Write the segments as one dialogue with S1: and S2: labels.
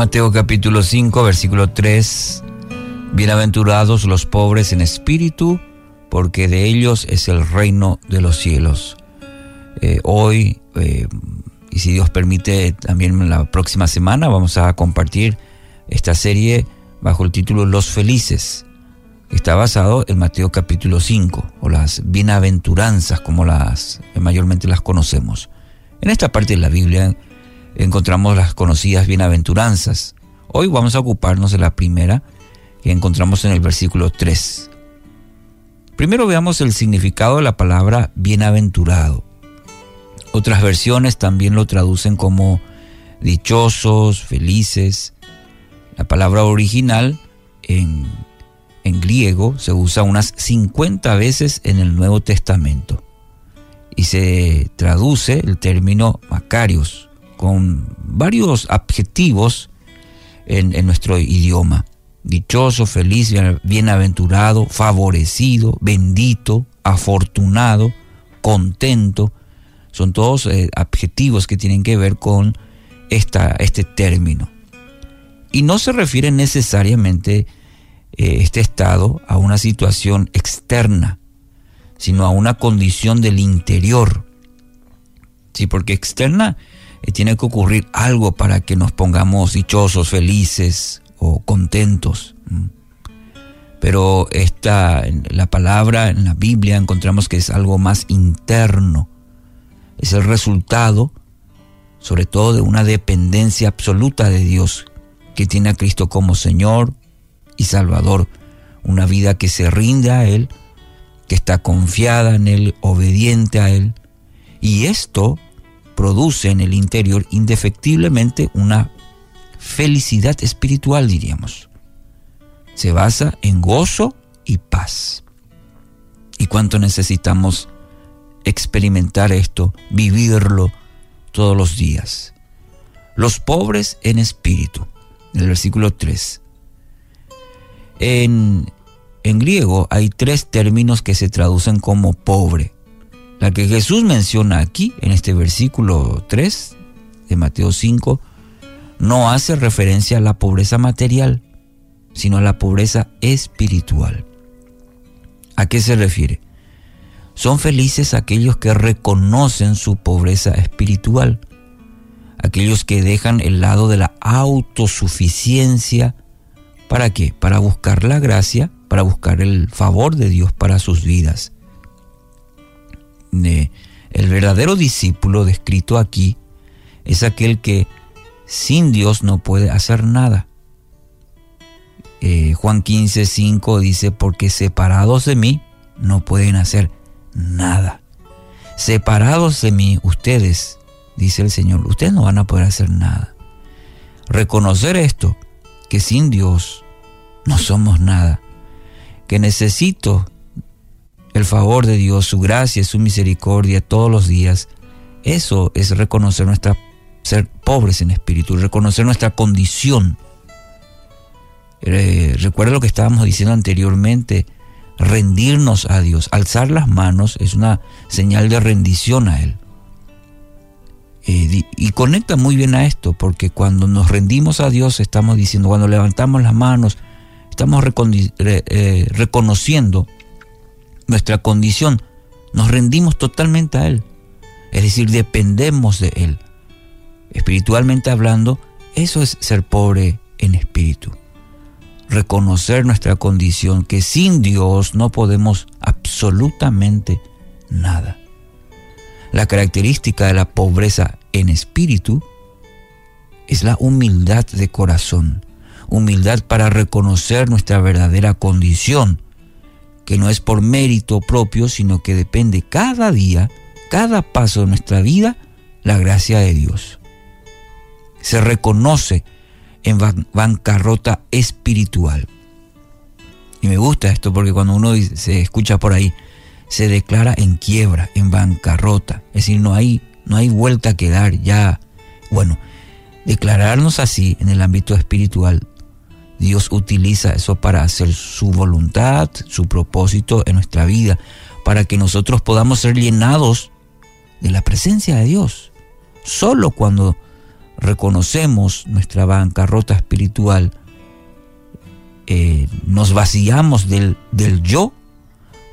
S1: Mateo capítulo 5, versículo 3. Bienaventurados los pobres en espíritu, porque de ellos es el reino de los cielos. Eh, hoy, eh, y si Dios permite, también la próxima semana vamos a compartir esta serie bajo el título Los Felices. Está basado en Mateo capítulo 5, o las bienaventuranzas, como las mayormente las conocemos. En esta parte de la Biblia encontramos las conocidas bienaventuranzas. Hoy vamos a ocuparnos de la primera que encontramos en el versículo 3. Primero veamos el significado de la palabra bienaventurado. Otras versiones también lo traducen como dichosos, felices. La palabra original en, en griego se usa unas 50 veces en el Nuevo Testamento y se traduce el término Macarios, con varios adjetivos en, nuestro idioma. Dichoso, feliz, bienaventurado, favorecido, bendito, afortunado, contento. Son todos eh, adjetivos que tienen que ver con esta, este término. Y no se refiere necesariamente eh, este estado a una situación externa, sino a una condición del interior. Sí, porque externa eh, tiene que ocurrir algo para que nos pongamos dichosos, felices o contentos. Pero esta, la palabra en la Biblia encontramos que es algo más interno. Es el resultado, sobre todo, de una dependencia absoluta de Dios, que tiene a Cristo como Señor y Salvador. Una vida que se rinde a Él, que está confiada en Él, obediente a Él. Y esto produce en el interior indefectiblemente una felicidad espiritual, diríamos. Se basa en gozo y paz. ¿Y cuánto necesitamos experimentar esto, vivirlo todos los días? Los pobres en espíritu, en el versículo 3. En, en griego hay tres términos que se traducen como pobre. La que Jesús menciona aquí, en este versículo 3 de Mateo 5, no hace referencia a la pobreza material, sino a la pobreza espiritual. ¿A qué se refiere? Son felices aquellos que reconocen su pobreza espiritual, aquellos que dejan el lado de la autosuficiencia. ¿Para qué? Para buscar la gracia, para buscar el favor de Dios para sus vidas el verdadero discípulo descrito aquí es aquel que sin Dios no puede hacer nada. Eh, Juan 15, 5 dice, porque separados de mí no pueden hacer nada. Separados de mí, ustedes, dice el Señor, ustedes no van a poder hacer nada. Reconocer esto, que sin Dios no somos nada, que necesito el favor de Dios, su gracia, su misericordia todos los días, eso es reconocer nuestra ser pobres en espíritu, reconocer nuestra condición. Eh, recuerda lo que estábamos diciendo anteriormente, rendirnos a Dios, alzar las manos es una señal de rendición a Él. Eh, y conecta muy bien a esto, porque cuando nos rendimos a Dios estamos diciendo, cuando levantamos las manos, estamos eh, reconociendo nuestra condición, nos rendimos totalmente a Él. Es decir, dependemos de Él. Espiritualmente hablando, eso es ser pobre en espíritu. Reconocer nuestra condición, que sin Dios no podemos absolutamente nada. La característica de la pobreza en espíritu es la humildad de corazón, humildad para reconocer nuestra verdadera condición que no es por mérito propio, sino que depende cada día, cada paso de nuestra vida, la gracia de Dios. Se reconoce en bancarrota espiritual. Y me gusta esto porque cuando uno se escucha por ahí, se declara en quiebra, en bancarrota. Es decir, no hay, no hay vuelta que dar ya. Bueno, declararnos así en el ámbito espiritual Dios utiliza eso para hacer su voluntad, su propósito en nuestra vida, para que nosotros podamos ser llenados de la presencia de Dios. Solo cuando reconocemos nuestra bancarrota espiritual, eh, nos vaciamos del, del yo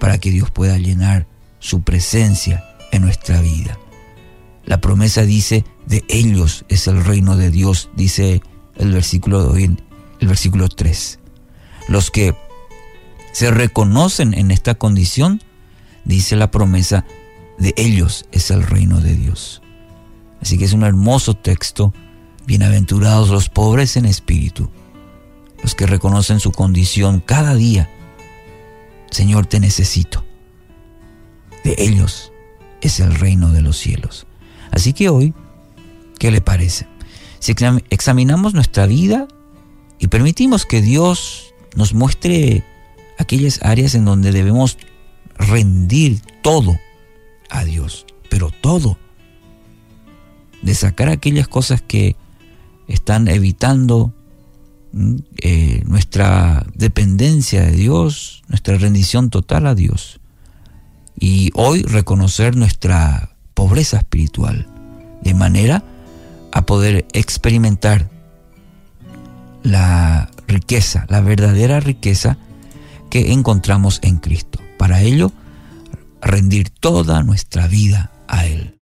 S1: para que Dios pueda llenar su presencia en nuestra vida. La promesa dice, de ellos es el reino de Dios, dice el versículo, de hoy, el versículo 3. Los que se reconocen en esta condición, dice la promesa, de ellos es el reino de Dios. Así que es un hermoso texto. Bienaventurados los pobres en espíritu, los que reconocen su condición cada día. Señor, te necesito. De ellos es el reino de los cielos. Así que hoy, ¿qué le parece? Si examinamos nuestra vida y permitimos que Dios nos muestre aquellas áreas en donde debemos rendir todo a Dios, pero todo. De sacar aquellas cosas que están evitando eh, nuestra dependencia de Dios, nuestra rendición total a Dios. Y hoy reconocer nuestra pobreza espiritual, de manera a poder experimentar la riqueza, la verdadera riqueza que encontramos en Cristo. Para ello, rendir toda nuestra vida a Él.